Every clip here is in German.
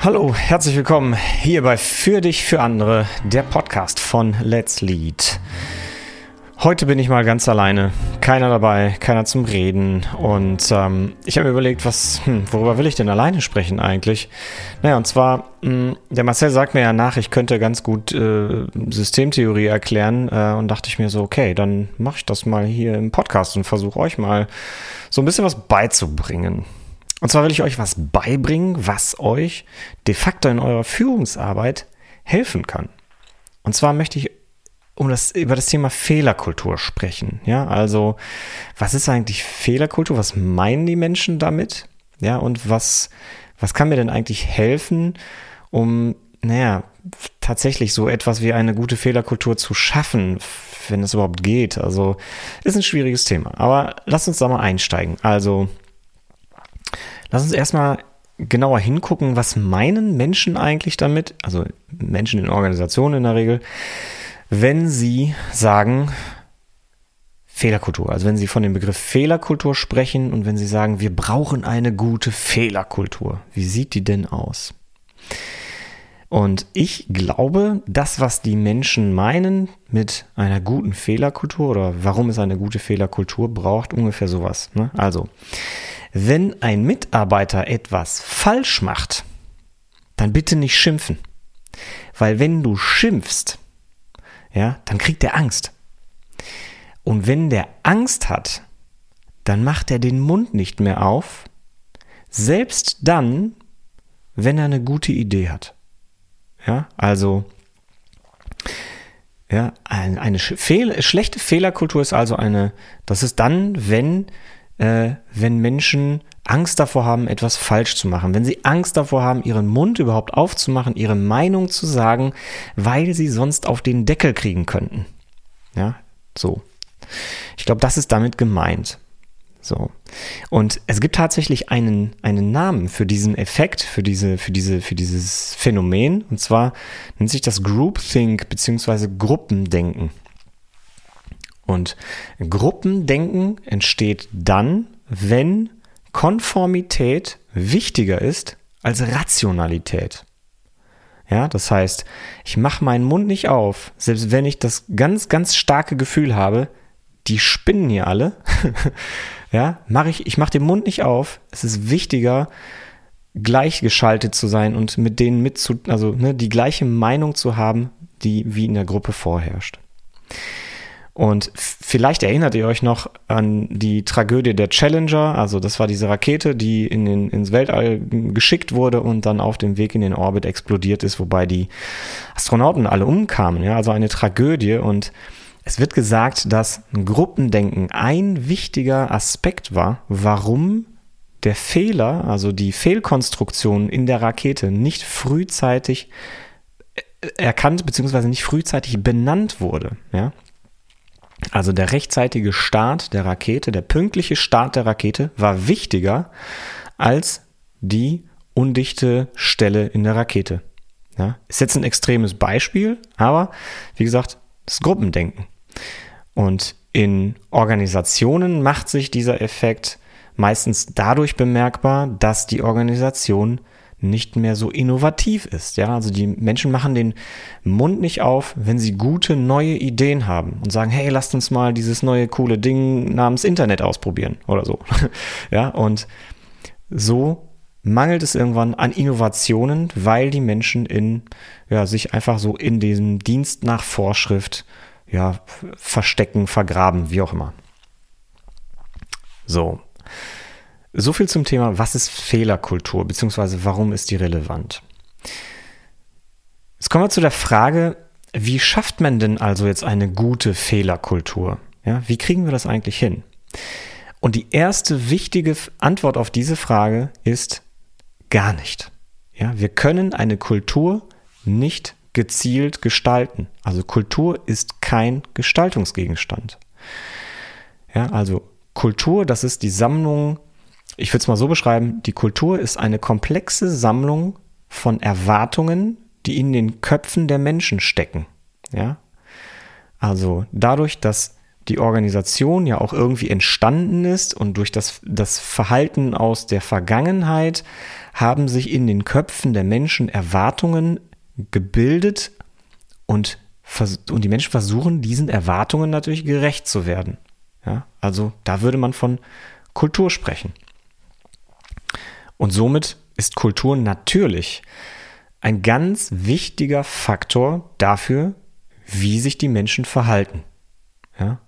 Hallo, herzlich willkommen hier bei Für dich, für andere, der Podcast von Let's Lead. Heute bin ich mal ganz alleine, keiner dabei, keiner zum Reden und ähm, ich habe mir überlegt, was, hm, worüber will ich denn alleine sprechen eigentlich? Naja, und zwar, mh, hm, der Marcel sagt mir ja nach, ich könnte ganz gut äh, Systemtheorie erklären äh, und dachte ich mir so, okay, dann mache ich das mal hier im Podcast und versuche euch mal so ein bisschen was beizubringen. Und zwar will ich euch was beibringen, was euch de facto in eurer Führungsarbeit helfen kann. Und zwar möchte ich um das, über das Thema Fehlerkultur sprechen. Ja, also, was ist eigentlich Fehlerkultur? Was meinen die Menschen damit? Ja, und was, was kann mir denn eigentlich helfen, um, naja, tatsächlich so etwas wie eine gute Fehlerkultur zu schaffen, wenn es überhaupt geht? Also, ist ein schwieriges Thema. Aber lasst uns da mal einsteigen. Also, Lass uns erstmal genauer hingucken, was meinen Menschen eigentlich damit, also Menschen in Organisationen in der Regel, wenn sie sagen Fehlerkultur. Also wenn sie von dem Begriff Fehlerkultur sprechen und wenn sie sagen, wir brauchen eine gute Fehlerkultur. Wie sieht die denn aus? Und ich glaube, das, was die Menschen meinen mit einer guten Fehlerkultur oder warum es eine gute Fehlerkultur braucht, ungefähr sowas. Ne? Also, wenn ein Mitarbeiter etwas falsch macht, dann bitte nicht schimpfen. Weil wenn du schimpfst, ja, dann kriegt er Angst. Und wenn der Angst hat, dann macht er den Mund nicht mehr auf, selbst dann, wenn er eine gute Idee hat. Ja, also ja, eine, Fehl, schlechte Fehlerkultur ist also eine, das ist dann, wenn äh, wenn Menschen Angst davor haben, etwas falsch zu machen, wenn sie Angst davor haben, ihren Mund überhaupt aufzumachen, ihre Meinung zu sagen, weil sie sonst auf den Deckel kriegen könnten. Ja, so. Ich glaube, das ist damit gemeint. So. Und es gibt tatsächlich einen, einen Namen für diesen Effekt, für diese, für diese, für dieses Phänomen. Und zwar nennt sich das Groupthink bzw. Gruppendenken. Und Gruppendenken entsteht dann, wenn Konformität wichtiger ist als Rationalität. Ja, das heißt, ich mache meinen Mund nicht auf, selbst wenn ich das ganz, ganz starke Gefühl habe, die spinnen hier alle. ja, mache ich, ich mache den Mund nicht auf. Es ist wichtiger, gleichgeschaltet zu sein und mit denen mitzu, also ne, die gleiche Meinung zu haben, die wie in der Gruppe vorherrscht. Und vielleicht erinnert ihr euch noch an die Tragödie der Challenger. Also das war diese Rakete, die in den, ins Weltall geschickt wurde und dann auf dem Weg in den Orbit explodiert ist, wobei die Astronauten alle umkamen. Ja, also eine Tragödie. Und es wird gesagt, dass Gruppendenken ein wichtiger Aspekt war, warum der Fehler, also die Fehlkonstruktion in der Rakete nicht frühzeitig erkannt bzw. nicht frühzeitig benannt wurde. Ja? Also der rechtzeitige Start der Rakete, der pünktliche Start der Rakete war wichtiger als die undichte Stelle in der Rakete. Ja, ist jetzt ein extremes Beispiel, aber wie gesagt, das Gruppendenken. Und in Organisationen macht sich dieser Effekt meistens dadurch bemerkbar, dass die Organisation nicht mehr so innovativ ist. Ja, also die Menschen machen den Mund nicht auf, wenn sie gute neue Ideen haben und sagen, hey, lasst uns mal dieses neue coole Ding namens Internet ausprobieren oder so. ja, und so mangelt es irgendwann an Innovationen, weil die Menschen in, ja, sich einfach so in diesem Dienst nach Vorschrift, ja, verstecken, vergraben, wie auch immer. So. So viel zum Thema, was ist Fehlerkultur, beziehungsweise warum ist die relevant? Jetzt kommen wir zu der Frage, wie schafft man denn also jetzt eine gute Fehlerkultur? Ja, wie kriegen wir das eigentlich hin? Und die erste wichtige Antwort auf diese Frage ist gar nicht. Ja, wir können eine Kultur nicht gezielt gestalten. Also Kultur ist kein Gestaltungsgegenstand. Ja, also Kultur, das ist die Sammlung ich würde es mal so beschreiben, die Kultur ist eine komplexe Sammlung von Erwartungen, die in den Köpfen der Menschen stecken. Ja? Also dadurch, dass die Organisation ja auch irgendwie entstanden ist und durch das, das Verhalten aus der Vergangenheit haben sich in den Köpfen der Menschen Erwartungen gebildet und, und die Menschen versuchen, diesen Erwartungen natürlich gerecht zu werden. Ja, also da würde man von Kultur sprechen. Und somit ist Kultur natürlich ein ganz wichtiger Faktor dafür, wie sich die Menschen verhalten. Ja?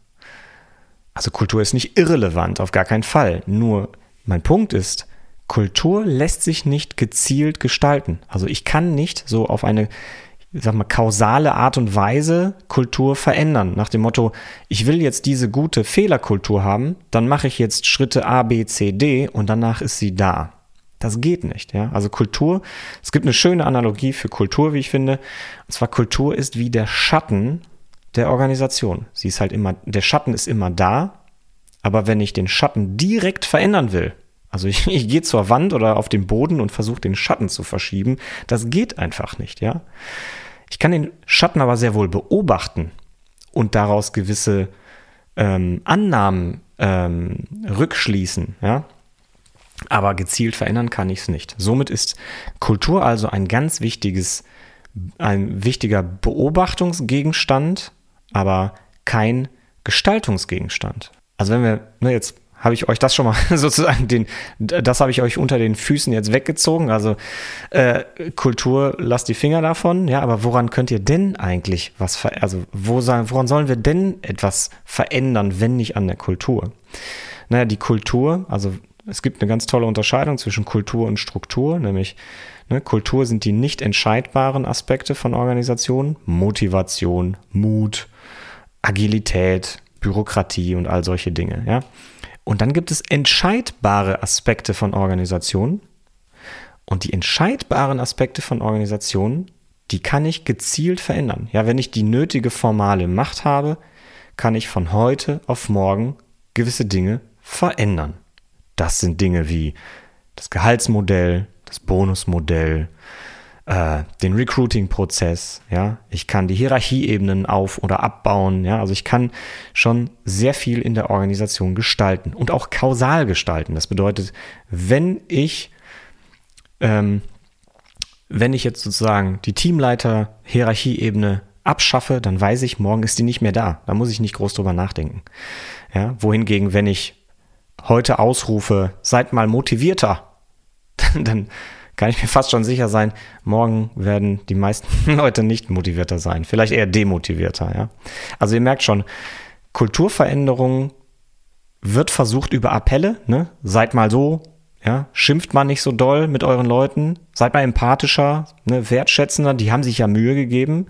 Also Kultur ist nicht irrelevant, auf gar keinen Fall. Nur mein Punkt ist, Kultur lässt sich nicht gezielt gestalten. Also ich kann nicht so auf eine sag mal, kausale Art und Weise Kultur verändern. Nach dem Motto, ich will jetzt diese gute Fehlerkultur haben, dann mache ich jetzt Schritte A, B, C, D und danach ist sie da. Das geht nicht, ja. Also Kultur, es gibt eine schöne Analogie für Kultur, wie ich finde. Und zwar Kultur ist wie der Schatten der Organisation. Sie ist halt immer, der Schatten ist immer da, aber wenn ich den Schatten direkt verändern will, also ich, ich gehe zur Wand oder auf den Boden und versuche den Schatten zu verschieben, das geht einfach nicht, ja. Ich kann den Schatten aber sehr wohl beobachten und daraus gewisse ähm, Annahmen ähm, rückschließen, ja. Aber gezielt verändern kann ich es nicht. Somit ist Kultur also ein ganz wichtiges, ein wichtiger Beobachtungsgegenstand, aber kein Gestaltungsgegenstand. Also wenn wir ne, jetzt habe ich euch das schon mal sozusagen den, das habe ich euch unter den Füßen jetzt weggezogen. Also äh, Kultur, lasst die Finger davon. Ja, aber woran könnt ihr denn eigentlich was ver also wo, woran sollen wir denn etwas verändern, wenn nicht an der Kultur? Naja, die Kultur, also es gibt eine ganz tolle Unterscheidung zwischen Kultur und Struktur, nämlich ne, Kultur sind die nicht entscheidbaren Aspekte von Organisationen, Motivation, Mut, Agilität, Bürokratie und all solche Dinge. Ja? Und dann gibt es entscheidbare Aspekte von Organisationen. Und die entscheidbaren Aspekte von Organisationen, die kann ich gezielt verändern. Ja, wenn ich die nötige formale Macht habe, kann ich von heute auf morgen gewisse Dinge verändern. Das sind Dinge wie das Gehaltsmodell, das Bonusmodell, äh, den Recruiting-Prozess, ja, ich kann die Hierarchieebenen auf- oder abbauen, ja, also ich kann schon sehr viel in der Organisation gestalten und auch kausal gestalten. Das bedeutet, wenn ich, ähm, wenn ich jetzt sozusagen die Teamleiter-Hierarchieebene abschaffe, dann weiß ich, morgen ist die nicht mehr da. Da muss ich nicht groß drüber nachdenken. Ja, wohingegen, wenn ich heute ausrufe, seid mal motivierter, dann kann ich mir fast schon sicher sein, morgen werden die meisten Leute nicht motivierter sein, vielleicht eher demotivierter. Ja? Also ihr merkt schon, Kulturveränderung wird versucht über Appelle, ne? seid mal so, ja, schimpft mal nicht so doll mit euren Leuten, seid mal empathischer, ne, wertschätzender, die haben sich ja Mühe gegeben,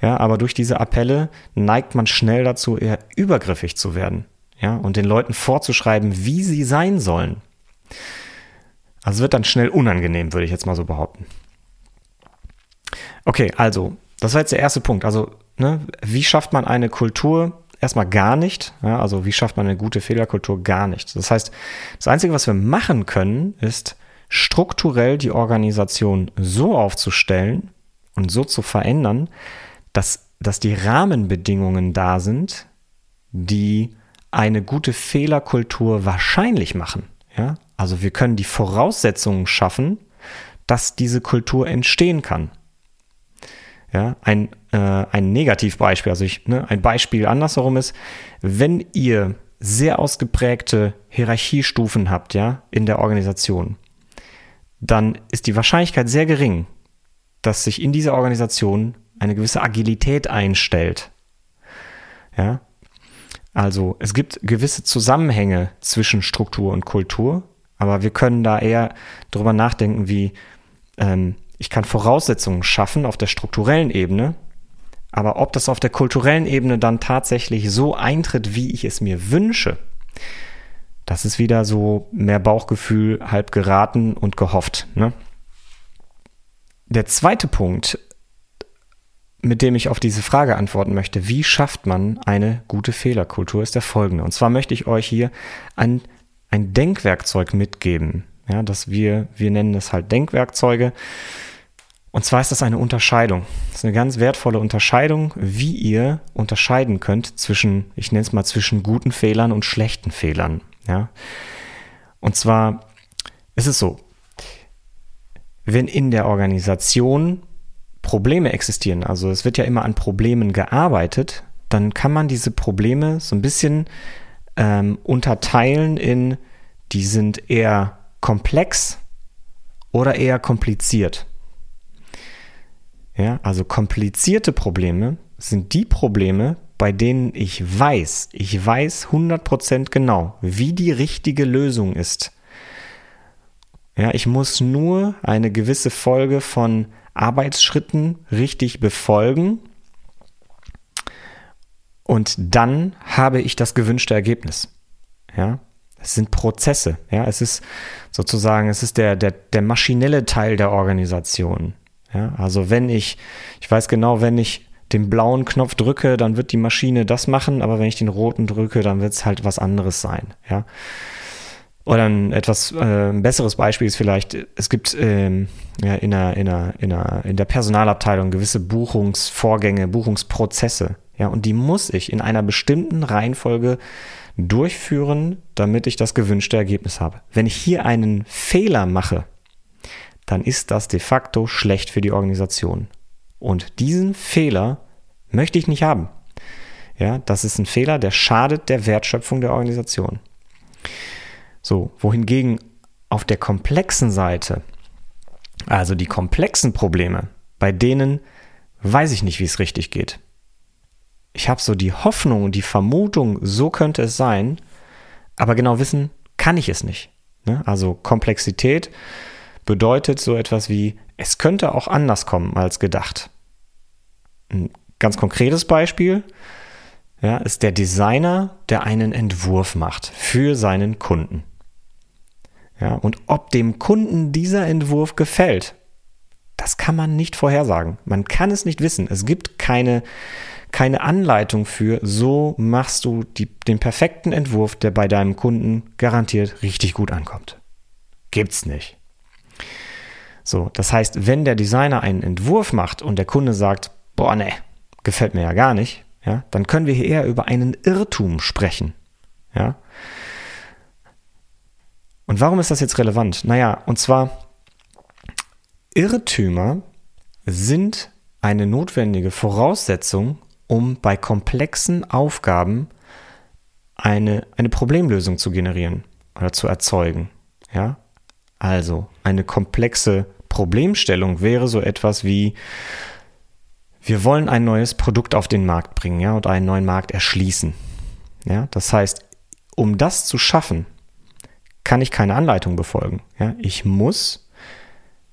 ja, aber durch diese Appelle neigt man schnell dazu, eher übergriffig zu werden, ja, und den Leuten vorzuschreiben, wie sie sein sollen. Also wird dann schnell unangenehm, würde ich jetzt mal so behaupten. Okay, also, das war jetzt der erste Punkt. Also, ne, wie schafft man eine Kultur? Erstmal gar nicht. Ja, also, wie schafft man eine gute Fehlerkultur? Gar nicht. Das heißt, das Einzige, was wir machen können, ist strukturell die Organisation so aufzustellen und so zu verändern, dass, dass die Rahmenbedingungen da sind, die eine gute Fehlerkultur wahrscheinlich machen. Ja? Also wir können die Voraussetzungen schaffen, dass diese Kultur entstehen kann. Ja, ein, äh, ein Negativbeispiel, also ich, ne, ein Beispiel andersherum ist, wenn ihr sehr ausgeprägte Hierarchiestufen habt, ja, in der Organisation, dann ist die Wahrscheinlichkeit sehr gering, dass sich in dieser Organisation eine gewisse Agilität einstellt. Ja, also es gibt gewisse Zusammenhänge zwischen Struktur und Kultur, aber wir können da eher darüber nachdenken, wie ähm, ich kann Voraussetzungen schaffen auf der strukturellen Ebene, aber ob das auf der kulturellen Ebene dann tatsächlich so eintritt, wie ich es mir wünsche, das ist wieder so mehr Bauchgefühl, halb geraten und gehofft. Ne? Der zweite Punkt, mit dem ich auf diese Frage antworten möchte, wie schafft man eine gute Fehlerkultur, ist der folgende. Und zwar möchte ich euch hier ein ein Denkwerkzeug mitgeben. Ja, dass wir, wir nennen es halt Denkwerkzeuge. Und zwar ist das eine Unterscheidung. Das ist eine ganz wertvolle Unterscheidung, wie ihr unterscheiden könnt zwischen, ich nenne es mal, zwischen guten Fehlern und schlechten Fehlern. Ja? Und zwar ist es so, wenn in der Organisation Probleme existieren, also es wird ja immer an Problemen gearbeitet, dann kann man diese Probleme so ein bisschen ähm, unterteilen in, die sind eher komplex oder eher kompliziert. Ja, also komplizierte Probleme sind die Probleme, bei denen ich weiß, ich weiß 100% genau, wie die richtige Lösung ist. Ja, ich muss nur eine gewisse Folge von Arbeitsschritten richtig befolgen und dann habe ich das gewünschte Ergebnis. Ja, es sind Prozesse. Ja, es ist sozusagen, es ist der, der, der maschinelle Teil der Organisation. Ja, also wenn ich, ich weiß genau, wenn ich den blauen Knopf drücke, dann wird die Maschine das machen, aber wenn ich den roten drücke, dann wird es halt was anderes sein. Ja. Oder ein etwas äh, besseres Beispiel ist vielleicht, es gibt ähm, ja, in, der, in, der, in, der, in der Personalabteilung gewisse Buchungsvorgänge, Buchungsprozesse. Ja, und die muss ich in einer bestimmten Reihenfolge durchführen, damit ich das gewünschte Ergebnis habe. Wenn ich hier einen Fehler mache, dann ist das de facto schlecht für die Organisation. Und diesen Fehler möchte ich nicht haben. Ja, das ist ein Fehler, der schadet der Wertschöpfung der Organisation. So, wohingegen auf der komplexen Seite, also die komplexen Probleme, bei denen weiß ich nicht, wie es richtig geht. Ich habe so die Hoffnung und die Vermutung, so könnte es sein, aber genau wissen kann ich es nicht. Ne? Also Komplexität bedeutet so etwas wie, es könnte auch anders kommen als gedacht. Ein ganz konkretes Beispiel ja, ist der Designer, der einen Entwurf macht für seinen Kunden. Ja, und ob dem Kunden dieser Entwurf gefällt, das kann man nicht vorhersagen. Man kann es nicht wissen. Es gibt keine, keine Anleitung für, so machst du die, den perfekten Entwurf, der bei deinem Kunden garantiert richtig gut ankommt. Gibt's nicht. So, das heißt, wenn der Designer einen Entwurf macht und der Kunde sagt, boah, ne, gefällt mir ja gar nicht, ja, dann können wir hier eher über einen Irrtum sprechen. Ja. Und warum ist das jetzt relevant? Naja, und zwar, Irrtümer sind eine notwendige Voraussetzung, um bei komplexen Aufgaben eine, eine Problemlösung zu generieren oder zu erzeugen. Ja? Also eine komplexe Problemstellung wäre so etwas wie, wir wollen ein neues Produkt auf den Markt bringen, ja, und einen neuen Markt erschließen. Ja, das heißt, um das zu schaffen, kann ich keine Anleitung befolgen. Ja, ich muss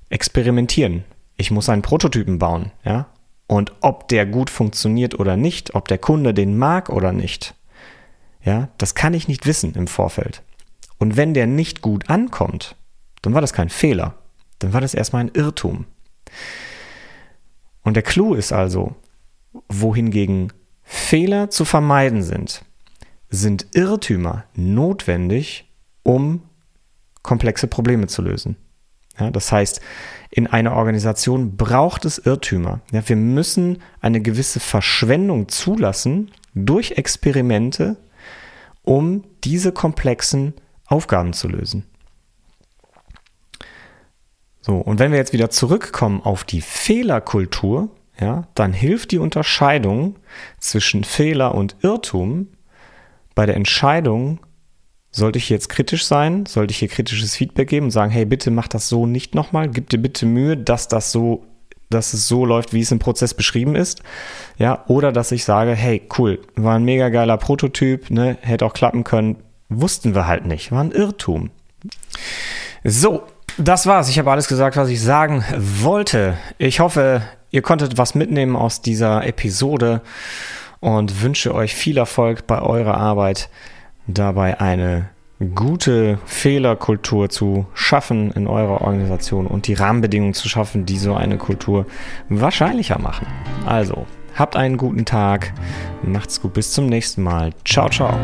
experimentieren. Ich muss einen Prototypen bauen, ja. Und ob der gut funktioniert oder nicht, ob der Kunde den mag oder nicht, ja, das kann ich nicht wissen im Vorfeld. Und wenn der nicht gut ankommt, dann war das kein Fehler dann war das erstmal ein Irrtum. Und der Clou ist also, wohingegen Fehler zu vermeiden sind, sind Irrtümer notwendig, um komplexe Probleme zu lösen. Ja, das heißt, in einer Organisation braucht es Irrtümer. Ja, wir müssen eine gewisse Verschwendung zulassen durch Experimente, um diese komplexen Aufgaben zu lösen. So, und wenn wir jetzt wieder zurückkommen auf die Fehlerkultur, ja, dann hilft die Unterscheidung zwischen Fehler und Irrtum bei der Entscheidung, sollte ich jetzt kritisch sein, sollte ich hier kritisches Feedback geben und sagen, hey, bitte mach das so nicht nochmal, gib dir bitte Mühe, dass das so, dass es so läuft, wie es im Prozess beschrieben ist. Ja, oder dass ich sage, hey, cool, war ein mega geiler Prototyp, ne, hätte auch klappen können, wussten wir halt nicht, war ein Irrtum. So, das war's. Ich habe alles gesagt, was ich sagen wollte. Ich hoffe, ihr konntet was mitnehmen aus dieser Episode und wünsche euch viel Erfolg bei eurer Arbeit, dabei eine gute Fehlerkultur zu schaffen in eurer Organisation und die Rahmenbedingungen zu schaffen, die so eine Kultur wahrscheinlicher machen. Also, habt einen guten Tag, macht's gut, bis zum nächsten Mal. Ciao, ciao.